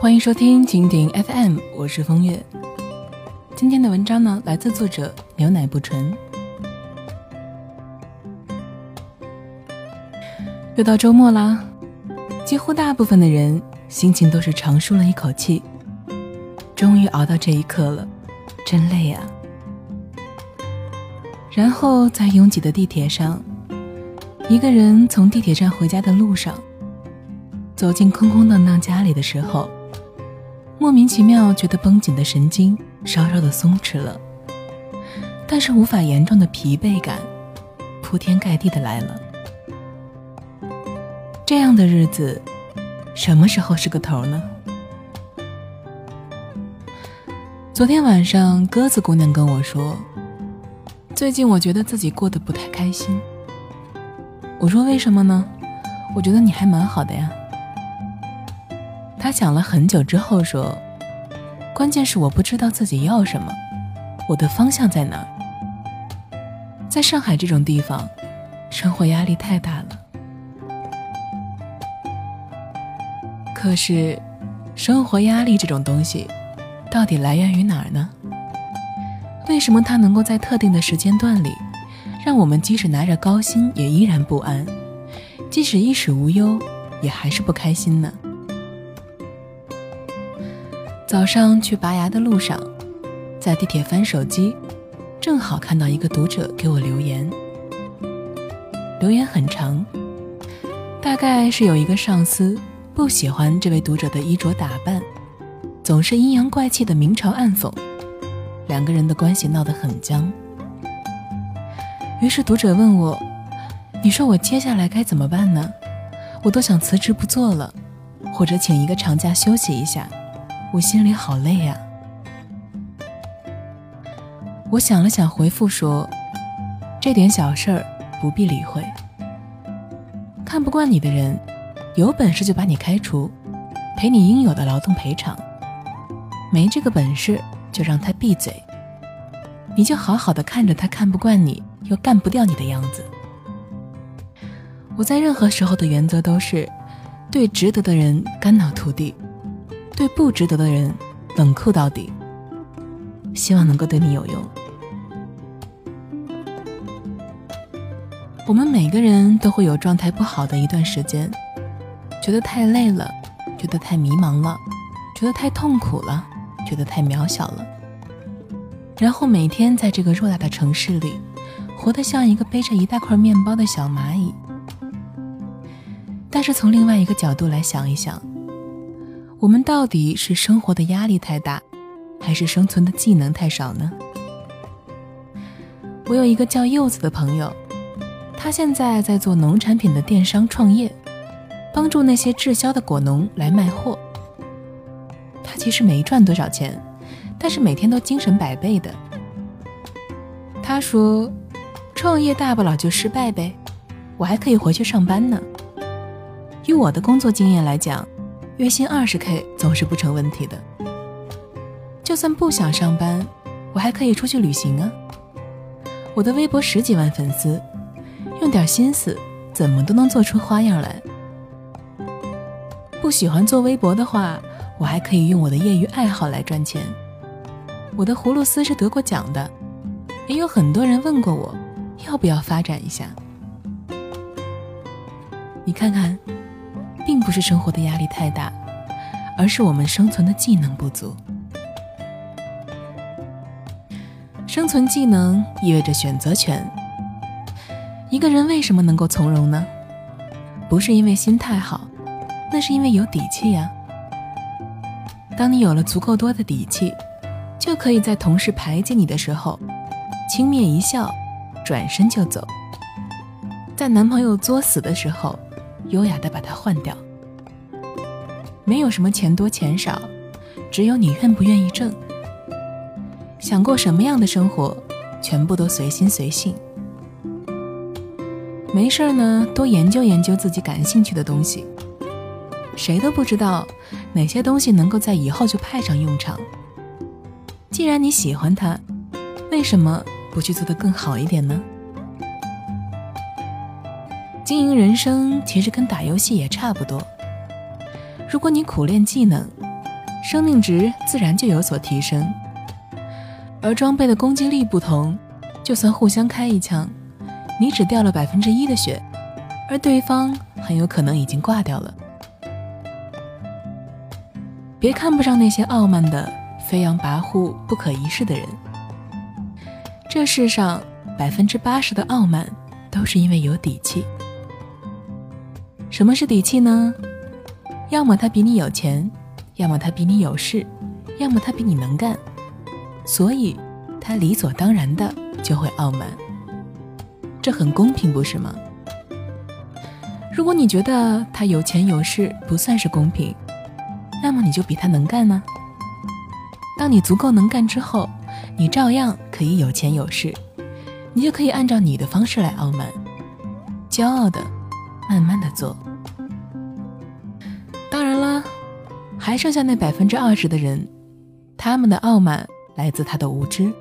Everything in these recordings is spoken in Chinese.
欢迎收听蜻蜓 FM，我是风月。今天的文章呢，来自作者牛奶不纯。又到周末啦，几乎大部分的人心情都是长舒了一口气，终于熬到这一刻了，真累啊！然后在拥挤的地铁上，一个人从地铁站回家的路上，走进空空荡荡家里的时候。莫名其妙觉得绷紧的神经稍稍的松弛了，但是无法言状的疲惫感铺天盖地的来了。这样的日子什么时候是个头呢？昨天晚上鸽子姑娘跟我说，最近我觉得自己过得不太开心。我说为什么呢？我觉得你还蛮好的呀。他想了很久之后说：“关键是我不知道自己要什么，我的方向在哪儿。在上海这种地方，生活压力太大了。可是，生活压力这种东西，到底来源于哪儿呢？为什么它能够在特定的时间段里，让我们即使拿着高薪也依然不安，即使衣食无忧也还是不开心呢？”早上去拔牙的路上，在地铁翻手机，正好看到一个读者给我留言。留言很长，大概是有一个上司不喜欢这位读者的衣着打扮，总是阴阳怪气的明嘲暗讽，两个人的关系闹得很僵。于是读者问我：“你说我接下来该怎么办呢？我都想辞职不做了，或者请一个长假休息一下。”我心里好累呀。我想了想，回复说：“这点小事儿不必理会。看不惯你的人，有本事就把你开除，赔你应有的劳动赔偿；没这个本事，就让他闭嘴。你就好好的看着他看不惯你又干不掉你的样子。我在任何时候的原则都是，对值得的人肝脑涂地。”对不值得的人冷酷到底，希望能够对你有用。我们每个人都会有状态不好的一段时间，觉得太累了，觉得太迷茫了，觉得太痛苦了，觉得太渺小了。然后每天在这个偌大的城市里，活得像一个背着一大块面包的小蚂蚁。但是从另外一个角度来想一想。我们到底是生活的压力太大，还是生存的技能太少呢？我有一个叫柚子的朋友，他现在在做农产品的电商创业，帮助那些滞销的果农来卖货。他其实没赚多少钱，但是每天都精神百倍的。他说：“创业大不了就失败呗，我还可以回去上班呢。”以我的工作经验来讲。月薪二十 K 总是不成问题的。就算不想上班，我还可以出去旅行啊。我的微博十几万粉丝，用点心思，怎么都能做出花样来。不喜欢做微博的话，我还可以用我的业余爱好来赚钱。我的葫芦丝是得过奖的，也有很多人问过我，要不要发展一下。你看看。并不是生活的压力太大，而是我们生存的技能不足。生存技能意味着选择权。一个人为什么能够从容呢？不是因为心态好，那是因为有底气呀。当你有了足够多的底气，就可以在同事排挤你的时候，轻蔑一笑，转身就走；在男朋友作死的时候。优雅的把他换掉，没有什么钱多钱少，只有你愿不愿意挣。想过什么样的生活，全部都随心随性。没事儿呢，多研究研究自己感兴趣的东西。谁都不知道哪些东西能够在以后就派上用场。既然你喜欢它，为什么不去做得更好一点呢？经营人生其实跟打游戏也差不多。如果你苦练技能，生命值自然就有所提升。而装备的攻击力不同，就算互相开一枪，你只掉了百分之一的血，而对方很有可能已经挂掉了。别看不上那些傲慢的、飞扬跋扈、不可一世的人。这世上百分之八十的傲慢，都是因为有底气。什么是底气呢？要么他比你有钱，要么他比你有势，要么他比你能干，所以他理所当然的就会傲慢。这很公平，不是吗？如果你觉得他有钱有势不算是公平，那么你就比他能干呢。当你足够能干之后，你照样可以有钱有势，你就可以按照你的方式来傲慢，骄傲的，慢慢的做。还剩下那百分之二十的人，他们的傲慢来自他的无知，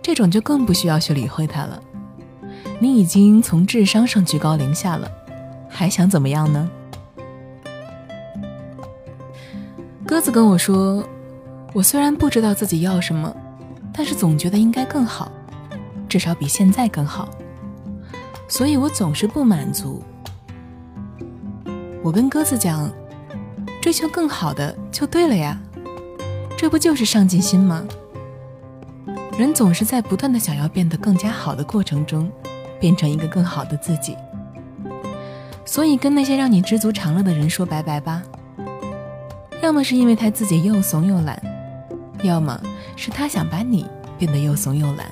这种就更不需要去理会他了。你已经从智商上居高临下了，还想怎么样呢？鸽子跟我说：“我虽然不知道自己要什么，但是总觉得应该更好，至少比现在更好。所以我总是不满足。”我跟鸽子讲：“追求更好的就对了呀，这不就是上进心吗？人总是在不断的想要变得更加好的过程中，变成一个更好的自己。所以跟那些让你知足常乐的人说拜拜吧。”要么是因为他自己又怂又懒，要么是他想把你变得又怂又懒。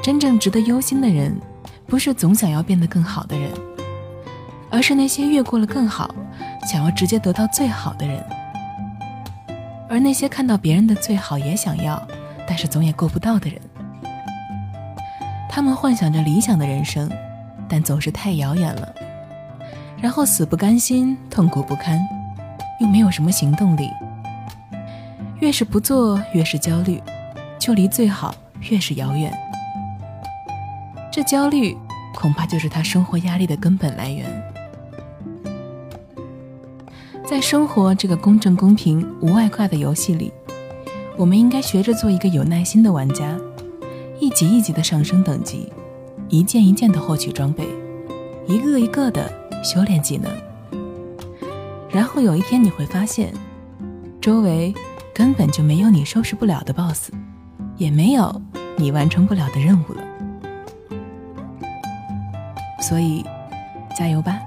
真正值得忧心的人，不是总想要变得更好的人，而是那些越过了更好，想要直接得到最好的人。而那些看到别人的最好也想要，但是总也够不到的人，他们幻想着理想的人生，但总是太遥远了，然后死不甘心，痛苦不堪。又没有什么行动力，越是不做越是焦虑，就离最好越是遥远。这焦虑恐怕就是他生活压力的根本来源。在生活这个公正、公平、无外挂的游戏里，我们应该学着做一个有耐心的玩家，一级一级的上升等级，一件一件的获取装备，一个一个的修炼技能。然后有一天你会发现，周围根本就没有你收拾不了的 BOSS，也没有你完成不了的任务了。所以，加油吧！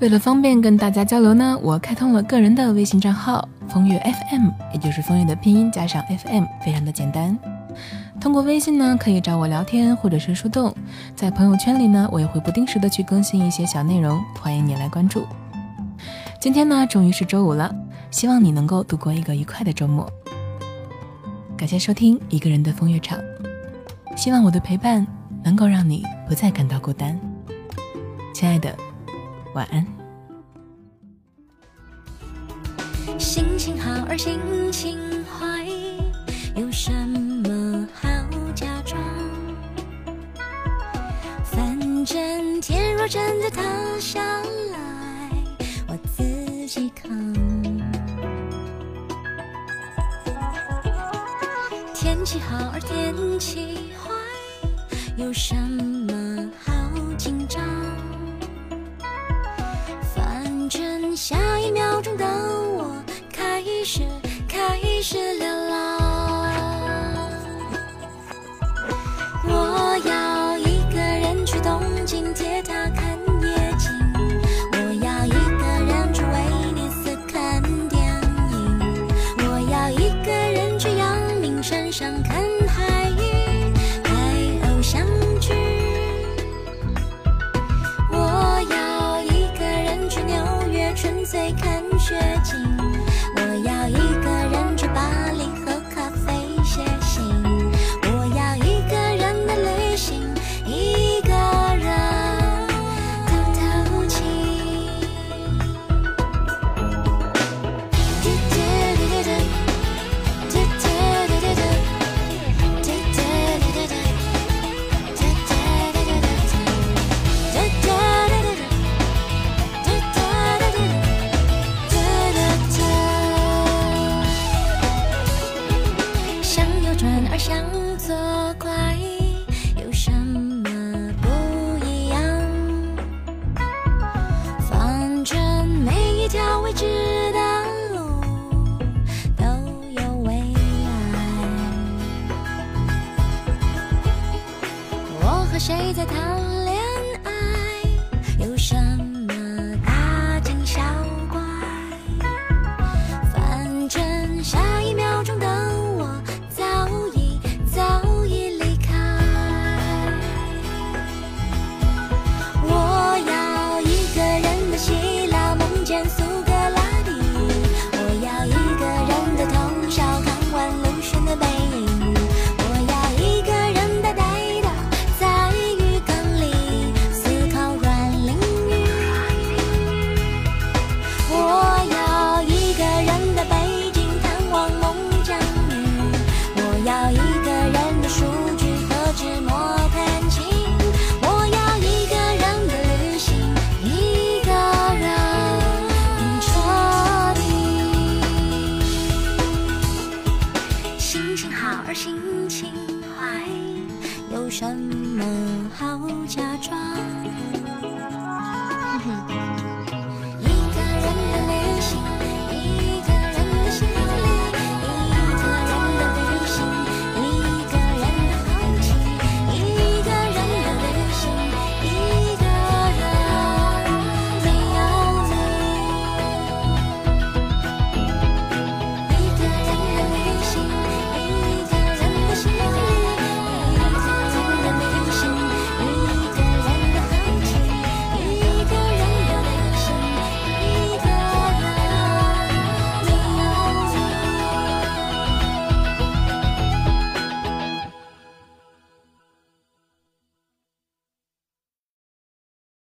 为了方便跟大家交流呢，我开通了个人的微信账号“风月 FM”，也就是风月的拼音加上 FM，非常的简单。通过微信呢，可以找我聊天或者是树洞，在朋友圈里呢，我也会不定时的去更新一些小内容，欢迎你来关注。今天呢，终于是周五了，希望你能够度过一个愉快的周末。感谢收听一个人的风月场，希望我的陪伴能够让你不再感到孤单。亲爱的，晚安。心情好而心情坏，有什么好假装？反正？天若真的塌下来，我自己扛。天气好而天气坏，有什么好紧张？反正下一秒钟的我开始开始流看雪景